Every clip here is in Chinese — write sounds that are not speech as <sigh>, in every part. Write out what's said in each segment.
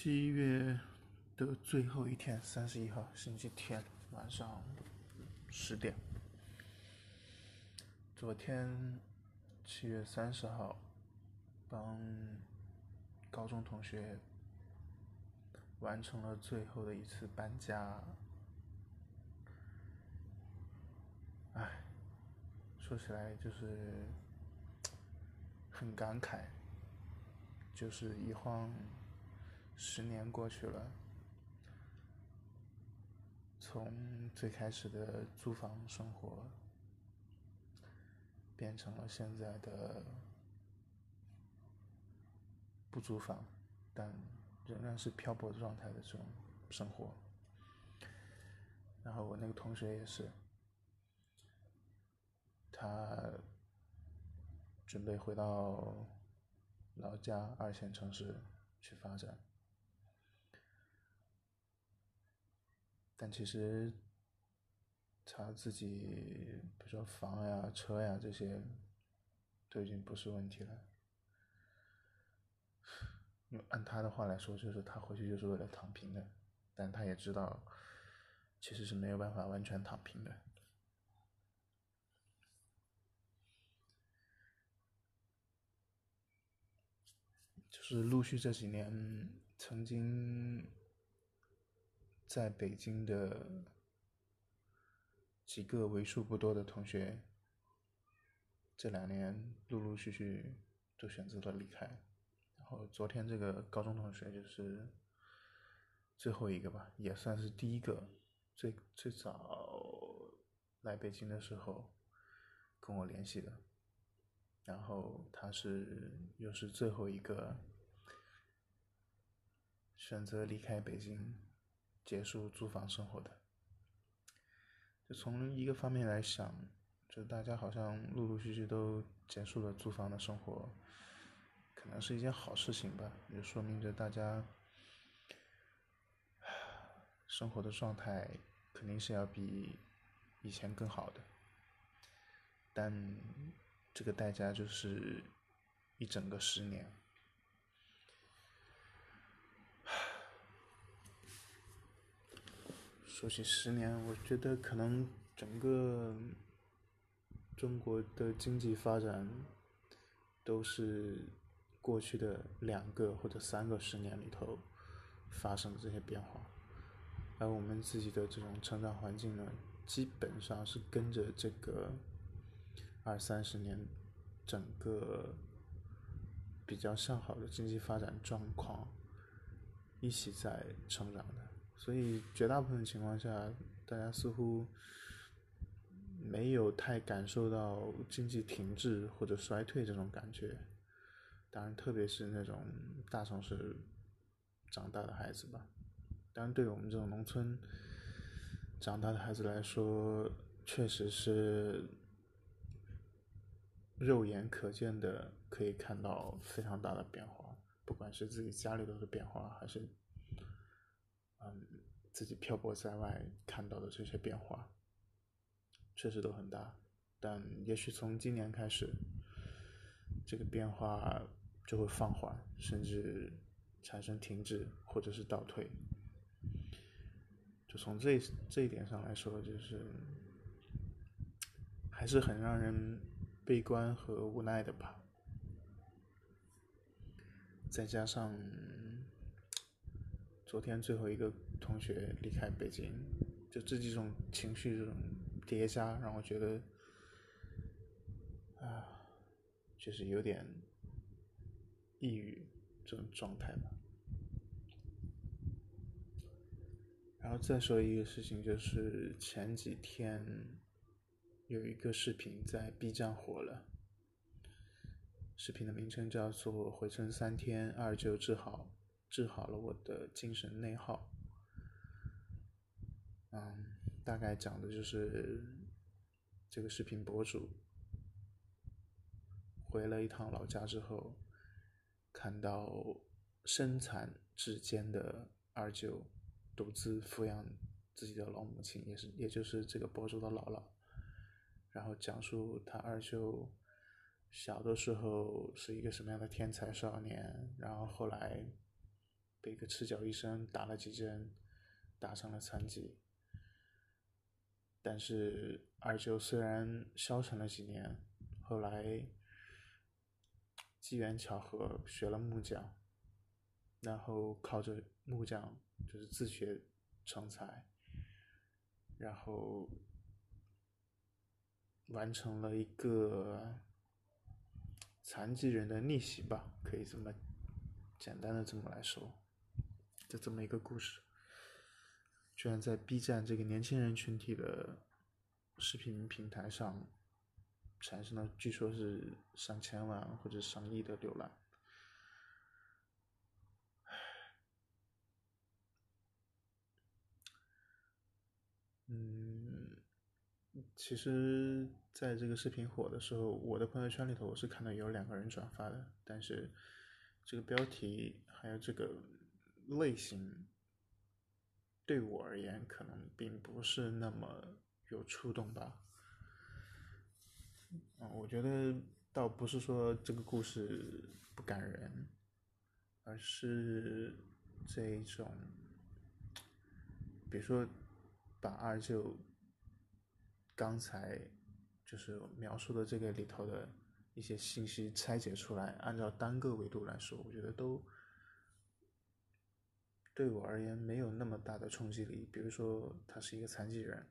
七月的最后一天，三十一号星期天晚上十点。昨天七月三十号，帮高中同学完成了最后的一次搬家。唉，说起来就是很感慨，就是一晃。十年过去了，从最开始的租房生活，变成了现在的不租房，但仍然是漂泊状态的这种生活。然后我那个同学也是，他准备回到老家二线城市去发展。但其实，他自己，比如说房呀、车呀这些，都已经不是问题了。用按他的话来说，就是他回去就是为了躺平的，但他也知道，其实是没有办法完全躺平的。就是陆续这几年，曾经。在北京的几个为数不多的同学，这两年陆陆续续都选择了离开，然后昨天这个高中同学就是最后一个吧，也算是第一个，最最早来北京的时候跟我联系的，然后他是又是最后一个选择离开北京。结束租房生活的，就从一个方面来想，就大家好像陆陆续续都结束了租房的生活，可能是一件好事情吧，也说明着大家生活的状态肯定是要比以前更好的，但这个代价就是一整个十年。说起十年，我觉得可能整个中国的经济发展都是过去的两个或者三个十年里头发生的这些变化，而我们自己的这种成长环境呢，基本上是跟着这个二三十年整个比较向好的经济发展状况一起在成长的。所以绝大部分情况下，大家似乎没有太感受到经济停滞或者衰退这种感觉。当然，特别是那种大城市长大的孩子吧。当然，对我们这种农村长大的孩子来说，确实是肉眼可见的可以看到非常大的变化，不管是自己家里头的变化，还是。嗯，自己漂泊在外看到的这些变化，确实都很大，但也许从今年开始，这个变化就会放缓，甚至产生停滞或者是倒退。就从这这一点上来说，就是还是很让人悲观和无奈的吧。再加上。昨天最后一个同学离开北京，就这几种情绪这种叠加，让我觉得啊，就是有点抑郁这种状态吧。然后再说一个事情，就是前几天有一个视频在 B 站火了，视频的名称叫做“回村三天，二舅治好”。治好了我的精神内耗。嗯，大概讲的就是这个视频博主回了一趟老家之后，看到身残志坚的二舅独自抚养自己的老母亲，也是也就是这个博主的姥姥，然后讲述他二舅小的时候是一个什么样的天才少年，然后后来。被一个赤脚医生打了几针，打成了残疾。但是二舅虽然消沉了几年，后来机缘巧合学了木匠，然后靠着木匠就是自学成才，然后完成了一个残疾人的逆袭吧，可以这么简单的这么来说，就这么一个故事。居然在 B 站这个年轻人群体的视频平台上产生了，据说是上千万或者上亿的浏览。嗯，其实在这个视频火的时候，我的朋友圈里头我是看到有两个人转发的，但是这个标题还有这个类型。对我而言，可能并不是那么有触动吧。嗯，我觉得倒不是说这个故事不感人，而是这种，比如说把二舅刚才就是描述的这个里头的一些信息拆解出来，按照单个维度来说，我觉得都。对我而言，没有那么大的冲击力。比如说，他是一个残疾人。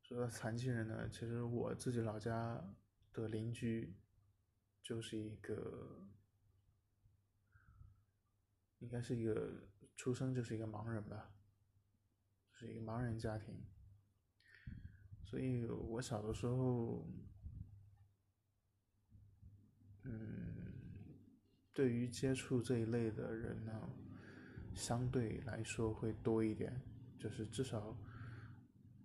说到残疾人呢，其实我自己老家的邻居就是一个，应该是一个出生就是一个盲人吧，是一个盲人家庭。所以我小的时候，嗯。对于接触这一类的人呢，相对来说会多一点，就是至少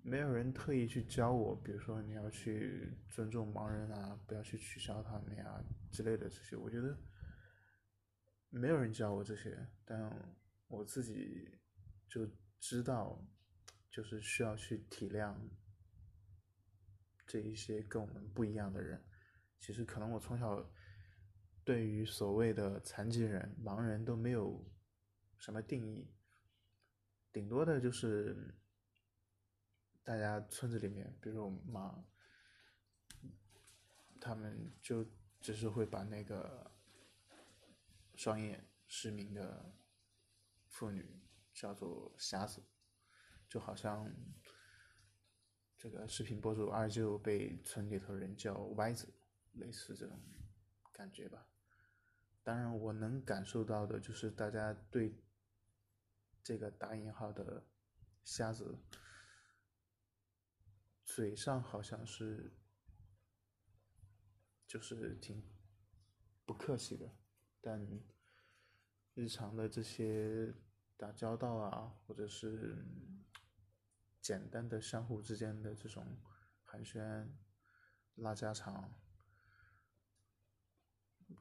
没有人特意去教我，比如说你要去尊重盲人啊，不要去取笑他们呀之类的这些，我觉得没有人教我这些，但我自己就知道，就是需要去体谅这一些跟我们不一样的人。其实可能我从小。对于所谓的残疾人、盲人都没有什么定义，顶多的就是大家村子里面，比如盲，他们就只是会把那个双眼失明的妇女叫做瞎子，就好像这个视频博主二舅被村里头人叫歪子，类似这种感觉吧。当然，我能感受到的就是大家对这个打引号的瞎子，嘴上好像是就是挺不客气的，但日常的这些打交道啊，或者是简单的相互之间的这种寒暄、拉家常，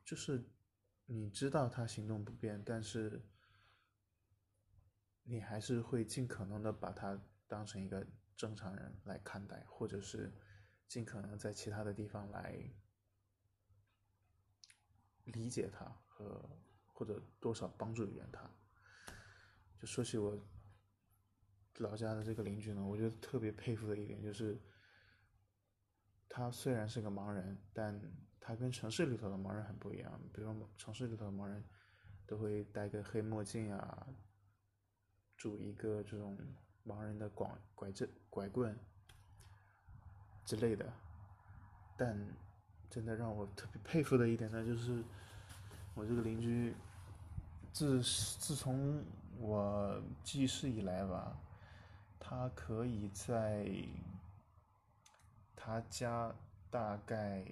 就是。你知道他行动不便，但是你还是会尽可能的把他当成一个正常人来看待，或者是尽可能在其他的地方来理解他和或者多少帮助一点他。就说起我老家的这个邻居呢，我觉得特别佩服的一点就是，他虽然是个盲人，但他跟城市里头的盲人很不一样，比如城市里头的盲人，都会戴个黑墨镜啊，拄一个这种盲人的拐拐杖、拐棍之类的。但真的让我特别佩服的一点呢，就是我这个邻居，自自从我记事以来吧，他可以在他家大概。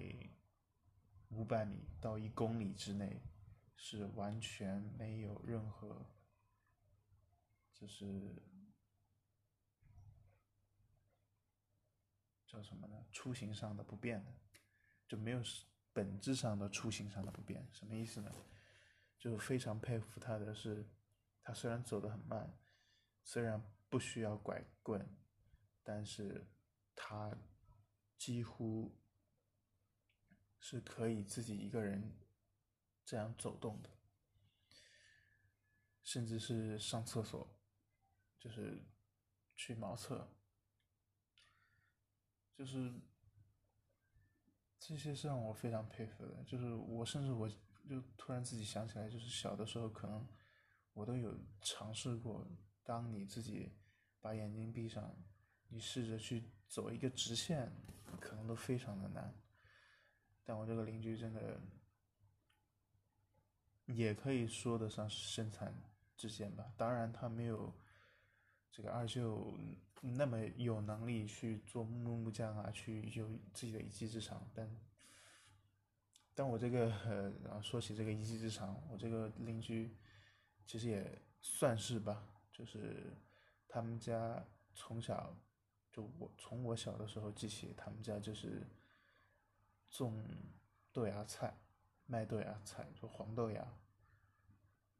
五百米到一公里之内，是完全没有任何，就是叫什么呢？出行上的不便的，就没有本质上的出行上的不便。什么意思呢？就非常佩服他的是，他虽然走得很慢，虽然不需要拐棍，但是他几乎。是可以自己一个人这样走动的，甚至是上厕所，就是去茅厕，就是这些是让我非常佩服的。就是我甚至我就突然自己想起来，就是小的时候可能我都有尝试过，当你自己把眼睛闭上，你试着去走一个直线，可能都非常的难。但我这个邻居真的。也可以说得上是身残志坚吧。当然，他没有这个二舅那么有能力去做木木匠啊，去有自己的一技之长。但，但我这个呃，然后说起这个一技之长，我这个邻居其实也算是吧，就是他们家从小就我从我小的时候记起，他们家就是种豆芽菜。卖豆芽菜，就黄豆芽，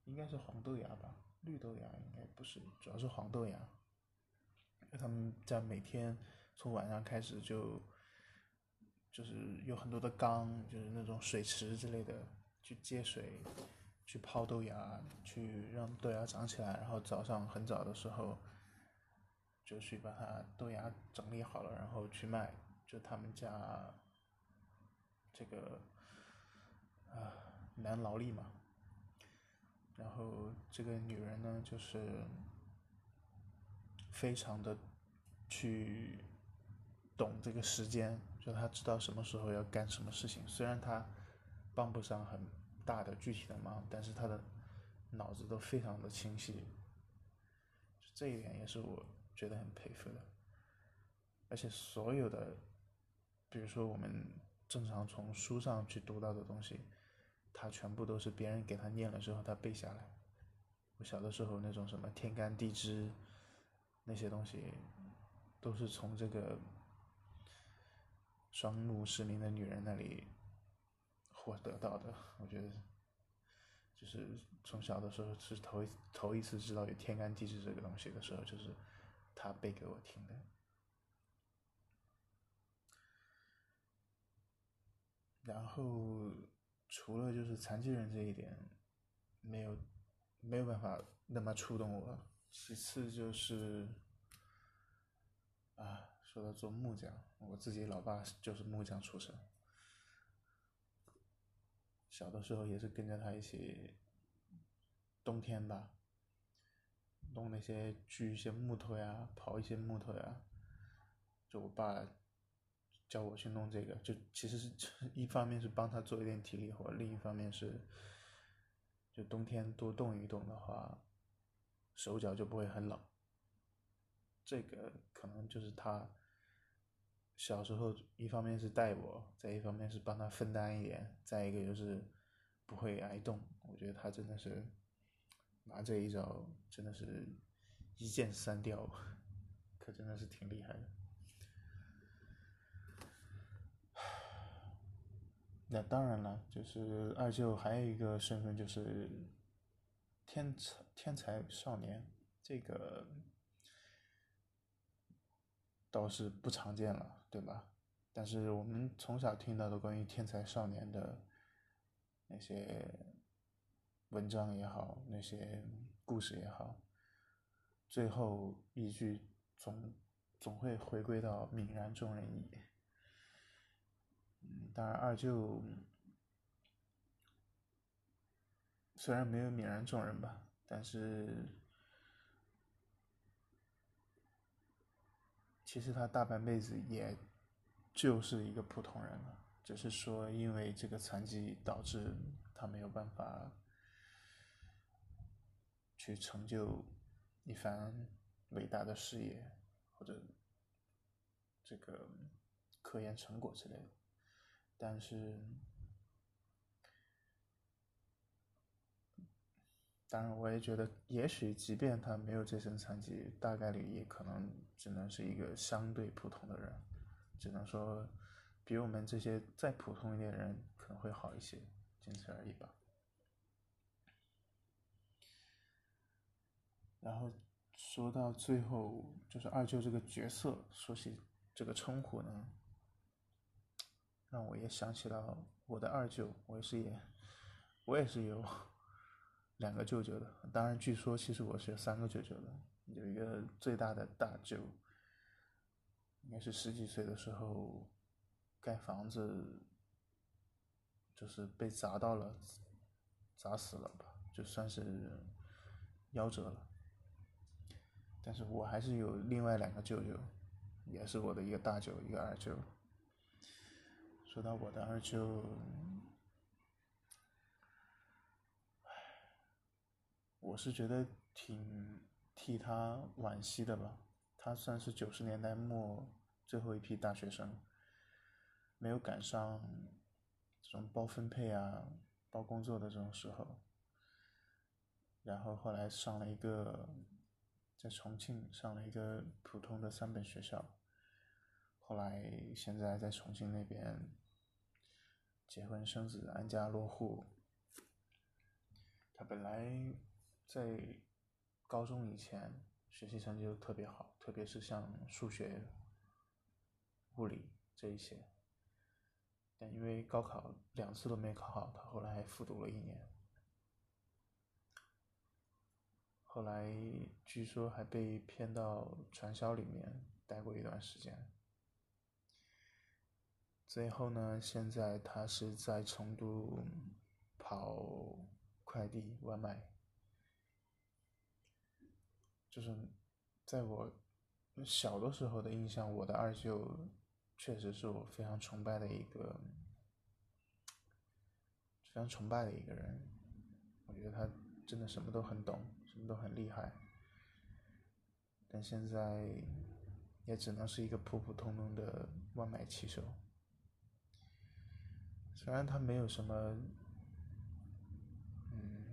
应该是黄豆芽吧，绿豆芽应该不是，主要是黄豆芽。他们家每天从晚上开始就，就是有很多的缸，就是那种水池之类的，去接水，去泡豆芽，去让豆芽长起来，然后早上很早的时候，就去把它豆芽整理好了，然后去卖。就他们家这个。啊，男劳力嘛。然后这个女人呢，就是非常的去懂这个时间，就她知道什么时候要干什么事情。虽然她帮不上很大的具体的忙，但是她的脑子都非常的清晰。这一点也是我觉得很佩服的。而且所有的，比如说我们正常从书上去读到的东西。他全部都是别人给他念了之后，他背下来。我小的时候那种什么天干地支，那些东西，都是从这个双目失明的女人那里获得到的。我觉得，就是从小的时候是头一头一次知道有天干地支这个东西的时候，就是他背给我听的。然后。除了就是残疾人这一点，没有没有办法那么触动我。其次就是，啊，说到做木匠，我自己老爸就是木匠出身，小的时候也是跟着他一起，冬天吧，弄那些锯一些木头呀，刨一些木头呀，就我爸。叫我去弄这个，就其实是 <laughs> 一方面是帮他做一点体力活，另一方面是，就冬天多动一动的话，手脚就不会很冷。这个可能就是他小时候一方面是带我，再一方面是帮他分担一点，再一个就是不会挨冻。我觉得他真的是拿这一招，真的是一箭三雕，<laughs> 可真的是挺厉害的。那当然了，就是二舅还有一个身份就是天才天才少年，这个倒是不常见了，对吧？但是我们从小听到的关于天才少年的那些文章也好，那些故事也好，最后一句总总会回归到泯然众人矣。当然，二舅虽然没有泯然众人吧，但是其实他大半辈子也就是一个普通人了，只是说因为这个残疾导致他没有办法去成就一番伟大的事业或者这个科研成果之类的。但是，当然，我也觉得，也许即便他没有这身残疾，大概率也可能只能是一个相对普通的人，只能说比我们这些再普通一点的人可能会好一些，仅此而已吧。然后说到最后，就是二舅这个角色，说起这个称呼呢。让我也想起了我的二舅，我也是也，我也是有 <laughs> 两个舅舅的，当然据说其实我是有三个舅舅的，有一个最大的大舅，应该是十几岁的时候盖房子，就是被砸到了，砸死了吧，就算是夭折了。但是我还是有另外两个舅舅，也是我的一个大舅，一个二舅。说到我的二舅。我是觉得挺替他惋惜的吧，他算是九十年代末最后一批大学生，没有赶上这种包分配啊、包工作的这种时候，然后后来上了一个在重庆上了一个普通的三本学校，后来现在在重庆那边结婚生子、安家落户，他本来。在高中以前，学习成绩就特别好，特别是像数学、物理这一些。但因为高考两次都没考好，他后来还复读了一年。后来据说还被骗到传销里面待过一段时间。最后呢，现在他是在成都跑快递外卖。就是在我小的时候的印象，我的二舅确实是我非常崇拜的一个，非常崇拜的一个人。我觉得他真的什么都很懂，什么都很厉害。但现在也只能是一个普普通通的外卖骑手。虽然他没有什么，嗯，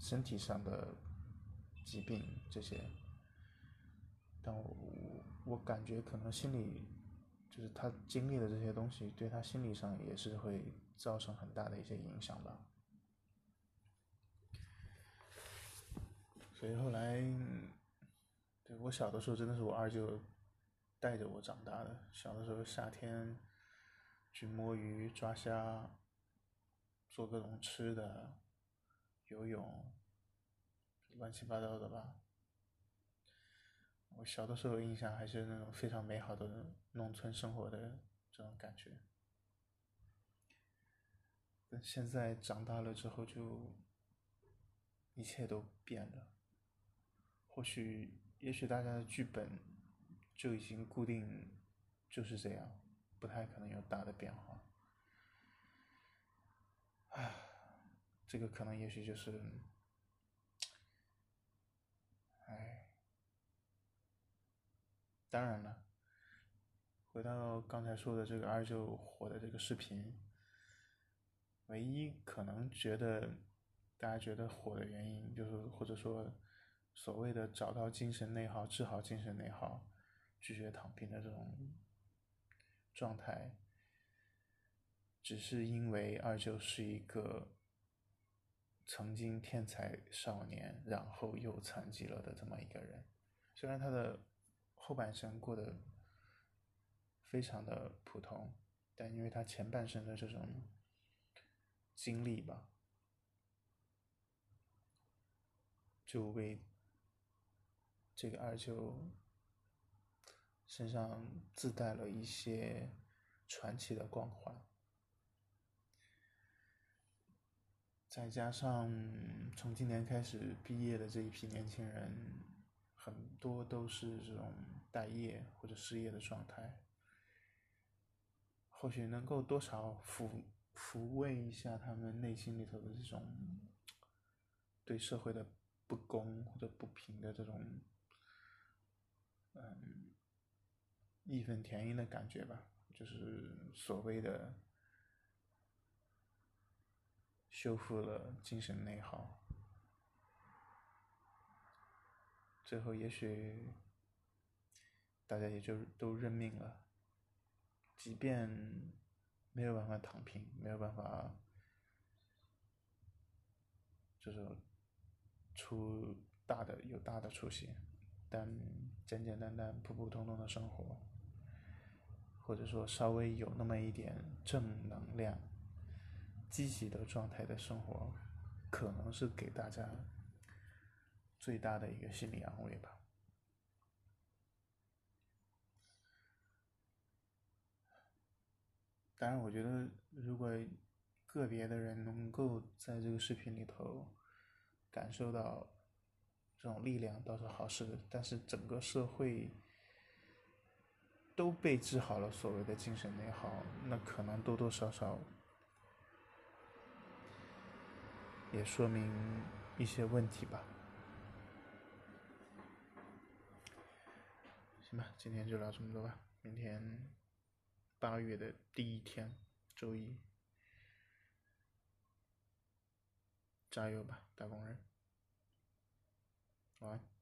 身体上的。疾病这些，但我我感觉可能心理，就是他经历的这些东西，对他心理上也是会造成很大的一些影响吧。所以后来，对我小的时候真的是我二舅带着我长大的。小的时候夏天去摸鱼、抓虾，做各种吃的，游泳。乱七八糟的吧。我小的时候印象还是那种非常美好的农村生活的这种感觉。但现在长大了之后，就一切都变了。或许，也许大家的剧本就已经固定就是这样，不太可能有大的变化。唉，这个可能也许就是。当然了，回到刚才说的这个二舅火的这个视频，唯一可能觉得大家觉得火的原因，就是或者说所谓的找到精神内耗、治好精神内耗、拒绝躺平的这种状态，只是因为二舅是一个曾经天才少年，然后又残疾了的这么一个人，虽然他的。后半生过得非常的普通，但因为他前半生的这种经历吧，就为这个二舅身上自带了一些传奇的光环，再加上从今年开始毕业的这一批年轻人。很多都是这种待业或者失业的状态，或许能够多少抚抚慰一下他们内心里头的这种对社会的不公或者不平的这种嗯义愤填膺的感觉吧，就是所谓的修复了精神内耗。最后，也许大家也就都认命了。即便没有办法躺平，没有办法，就是出大的有大的出息，但简简单单、普普通通的生活，或者说稍微有那么一点正能量、积极的状态的生活，可能是给大家最大的一个心理安慰吧。当然，我觉得如果个别的人能够在这个视频里头感受到这种力量，倒是好事。但是整个社会都被治好了所谓的精神内耗，那可能多多少少也说明一些问题吧。行吧，今天就聊这么多吧，明天。八月的第一天，周一，加油吧，打工人！晚安。